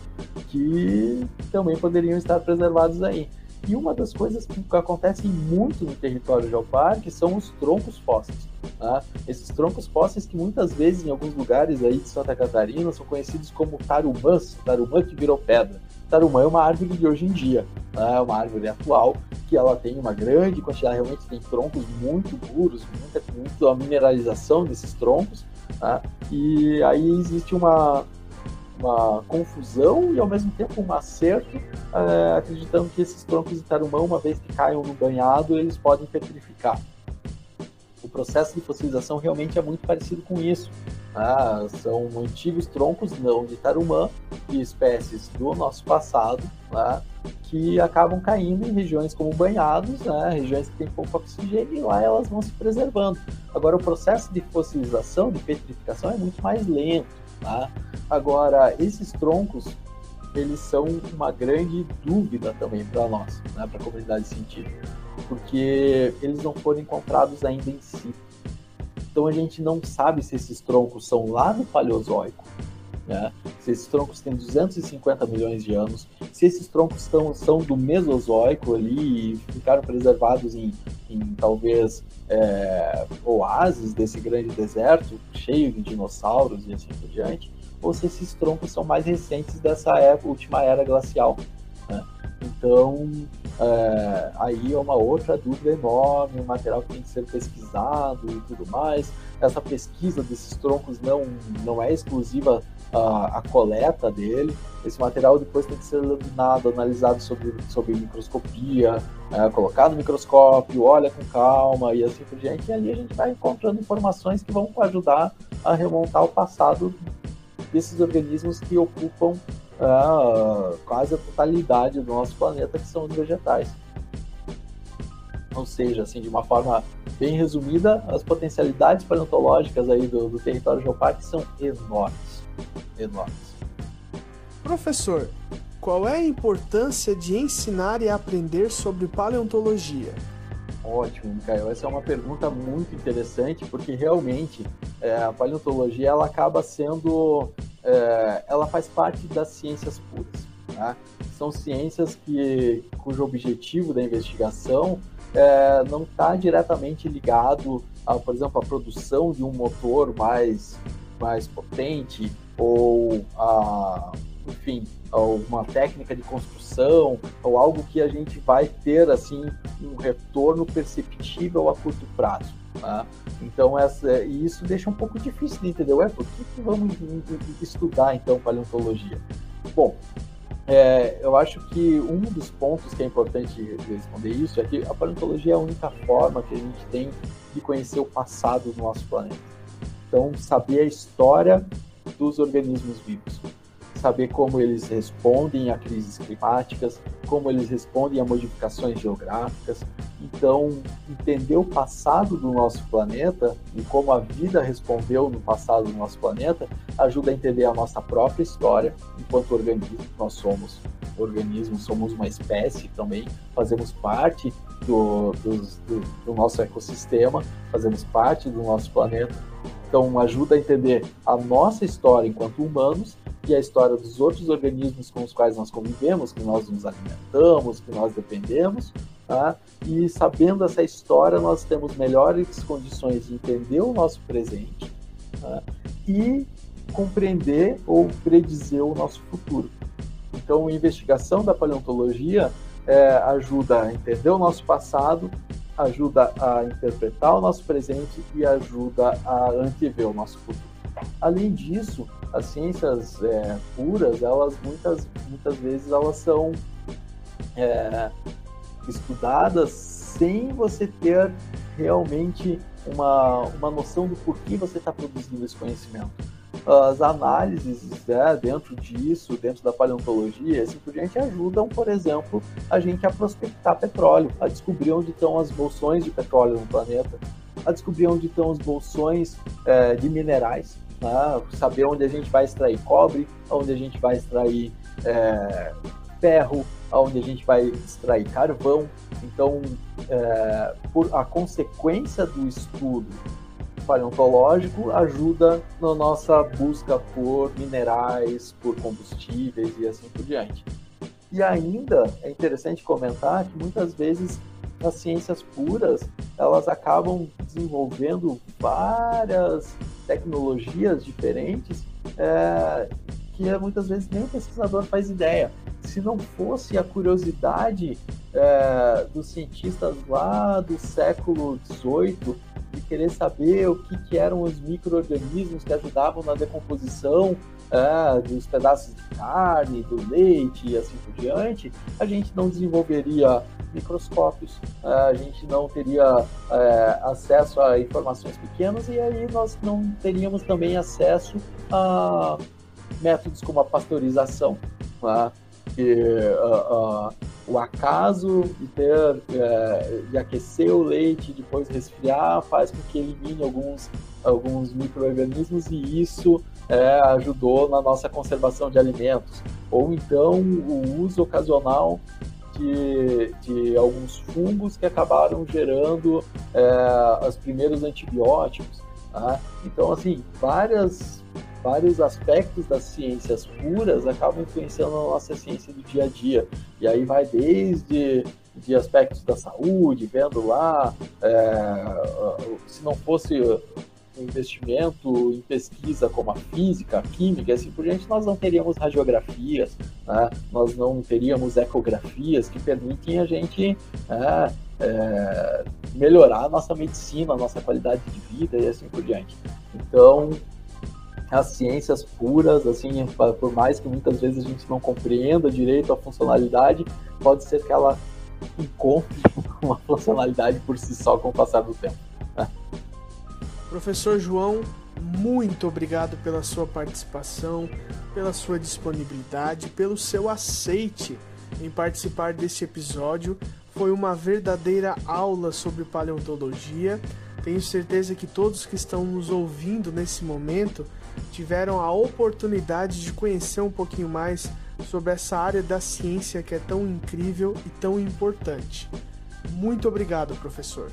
que também poderiam estar preservados aí. E uma das coisas que acontecem muito no território geoparque são os troncos fósseis. Né? Esses troncos fósseis que muitas vezes em alguns lugares aí de Santa Catarina são conhecidos como tarumãs, tarumã que virou pedra. Tarumã é uma árvore de hoje em dia, né? é uma árvore atual que ela tem uma grande quantidade, realmente tem troncos muito duros, muita, muita mineralização desses troncos, Tá? E aí existe uma, uma confusão e ao mesmo tempo um acerto, é, acreditando que esses troncos de tarumã, uma vez que caiam no banhado, eles podem petrificar. O processo de fossilização realmente é muito parecido com isso. Tá? São antigos troncos não de tarumã, de espécies do nosso passado, tá? que acabam caindo em regiões como banhados, né? regiões que têm pouco oxigênio, e lá elas vão se preservando. Agora, o processo de fossilização, de petrificação, é muito mais lento. Tá? Agora, esses troncos, eles são uma grande dúvida também para nós, né? para a comunidade científica, porque eles não foram encontrados ainda em si. Então a gente não sabe se esses troncos são lá no Paleozoico, né? se esses troncos têm 250 milhões de anos, se esses troncos são, são do Mesozoico ali e ficaram preservados em, em talvez é, oásis desse grande deserto, cheio de dinossauros e assim por diante, ou se esses troncos são mais recentes dessa época, última era glacial. Né? Então, é, aí é uma outra dúvida enorme, um material que tem que ser pesquisado e tudo mais. Essa pesquisa desses troncos não, não é exclusiva a, coleta dele. Esse material depois tem que ser laminado, analisado sobre, sobre microscopia, é, colocado no microscópio, olha com calma e assim por diante. E ali a gente vai encontrando informações que vão ajudar a remontar o passado desses organismos que ocupam uh, quase a totalidade do nosso planeta, que são os vegetais. Ou seja, assim, de uma forma bem resumida, as potencialidades paleontológicas aí do, do território geopárquico são enormes. Enormes. Professor, qual é a importância de ensinar e aprender sobre paleontologia? Ótimo, Mikael. Essa é uma pergunta muito interessante, porque realmente é, a paleontologia ela acaba sendo é, ela faz parte das ciências puras. Tá? São ciências que, cujo objetivo da investigação é, não está diretamente ligado, a, por exemplo, à produção de um motor mais, mais potente ou a, enfim, uma técnica de construção ou algo que a gente vai ter assim um retorno perceptível a curto prazo. Tá? Então, essa, e isso deixa um pouco difícil de entender. Ué, por que, que vamos estudar então paleontologia? Bom, é, eu acho que um dos pontos que é importante responder isso é que a paleontologia é a única forma que a gente tem de conhecer o passado do nosso planeta. Então, saber a história dos organismos vivos saber como eles respondem a crises climáticas, como eles respondem a modificações geográficas. Então, entender o passado do nosso planeta e como a vida respondeu no passado do nosso planeta ajuda a entender a nossa própria história enquanto organismo. Nós somos organismos, somos uma espécie também, fazemos parte do, do, do, do nosso ecossistema, fazemos parte do nosso planeta. Então, ajuda a entender a nossa história enquanto humanos e a história dos outros organismos com os quais nós convivemos, que nós nos alimentamos, que nós dependemos, tá? e sabendo essa história, nós temos melhores condições de entender o nosso presente tá? e compreender ou predizer o nosso futuro. Então, a investigação da paleontologia é, ajuda a entender o nosso passado, ajuda a interpretar o nosso presente e ajuda a antever o nosso futuro. Além disso, as ciências é, puras, elas muitas, muitas vezes elas são é, estudadas sem você ter realmente uma, uma noção do porquê você está produzindo esse conhecimento. As análises né, dentro disso, dentro da paleontologia, assim por diante, ajudam, por exemplo, a gente a prospectar petróleo, a descobrir onde estão as bolsões de petróleo no planeta, a descobrir onde estão os bolsões é, de minerais, né? saber onde a gente vai extrair cobre, onde a gente vai extrair é, ferro, onde a gente vai extrair carvão. Então, é, por a consequência do estudo paleontológico ajuda na nossa busca por minerais, por combustíveis e assim por diante. E ainda é interessante comentar que muitas vezes as ciências puras elas acabam desenvolvendo várias tecnologias diferentes é, que muitas vezes nem o pesquisador faz ideia. Se não fosse a curiosidade é, dos cientistas lá do século XVIII de querer saber o que, que eram os micro-organismos que ajudavam na decomposição é, dos pedaços de carne, do leite e assim por diante, a gente não desenvolveria microscópios, é, a gente não teria é, acesso a informações pequenas e aí nós não teríamos também acesso a métodos como a pasteurização, né? que uh, uh, o acaso de ter é, de aquecer o leite e depois resfriar faz com que elimine alguns alguns micro-organismos e isso é, ajudou na nossa conservação de alimentos. Ou então o uso ocasional de, de alguns fungos que acabaram gerando é, os primeiros antibióticos. Tá? Então, assim, várias, vários aspectos das ciências puras acabam influenciando a nossa ciência do dia a dia. E aí vai desde de aspectos da saúde, vendo lá, é, se não fosse investimento em pesquisa como a física, a química assim por diante, nós não teríamos radiografias, né? nós não teríamos ecografias que permitem a gente é, é, melhorar a nossa medicina, a nossa qualidade de vida e assim por diante. Então, as ciências puras, assim, por mais que muitas vezes a gente não compreenda direito a funcionalidade, pode ser que ela encontre uma funcionalidade por si só com o passar do tempo. Professor João, muito obrigado pela sua participação, pela sua disponibilidade, pelo seu aceite em participar deste episódio. Foi uma verdadeira aula sobre paleontologia. Tenho certeza que todos que estão nos ouvindo nesse momento tiveram a oportunidade de conhecer um pouquinho mais sobre essa área da ciência que é tão incrível e tão importante. Muito obrigado, professor.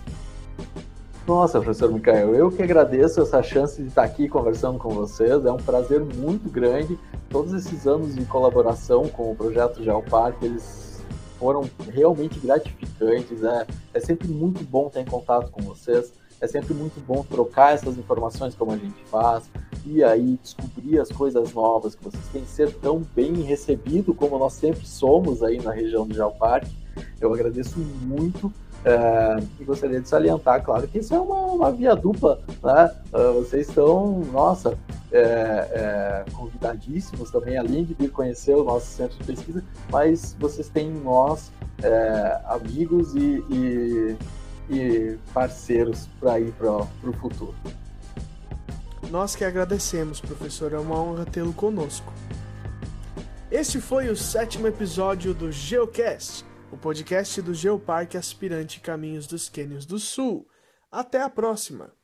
Nossa, professor Micael, eu que agradeço essa chance de estar aqui conversando com vocês. É um prazer muito grande. Todos esses anos de colaboração com o projeto Geoparque, eles foram realmente gratificantes. É, é sempre muito bom estar em contato com vocês. É sempre muito bom trocar essas informações como a gente faz e aí descobrir as coisas novas que vocês têm ser tão bem recebido como nós sempre somos aí na região do Geoparque. Eu agradeço muito é, e gostaria de salientar, claro, que isso é uma, uma via dupla, né? Uh, vocês estão, nossa, é, é, convidadíssimos também, além de vir conhecer o nosso centro de pesquisa, mas vocês têm nós, amigos e, e, e, parceiros para ir para o futuro. Nós que agradecemos, professor, é uma honra tê-lo conosco. Este foi o sétimo episódio do Geocast o podcast do Geoparque Aspirante Caminhos dos Quênios do Sul. Até a próxima!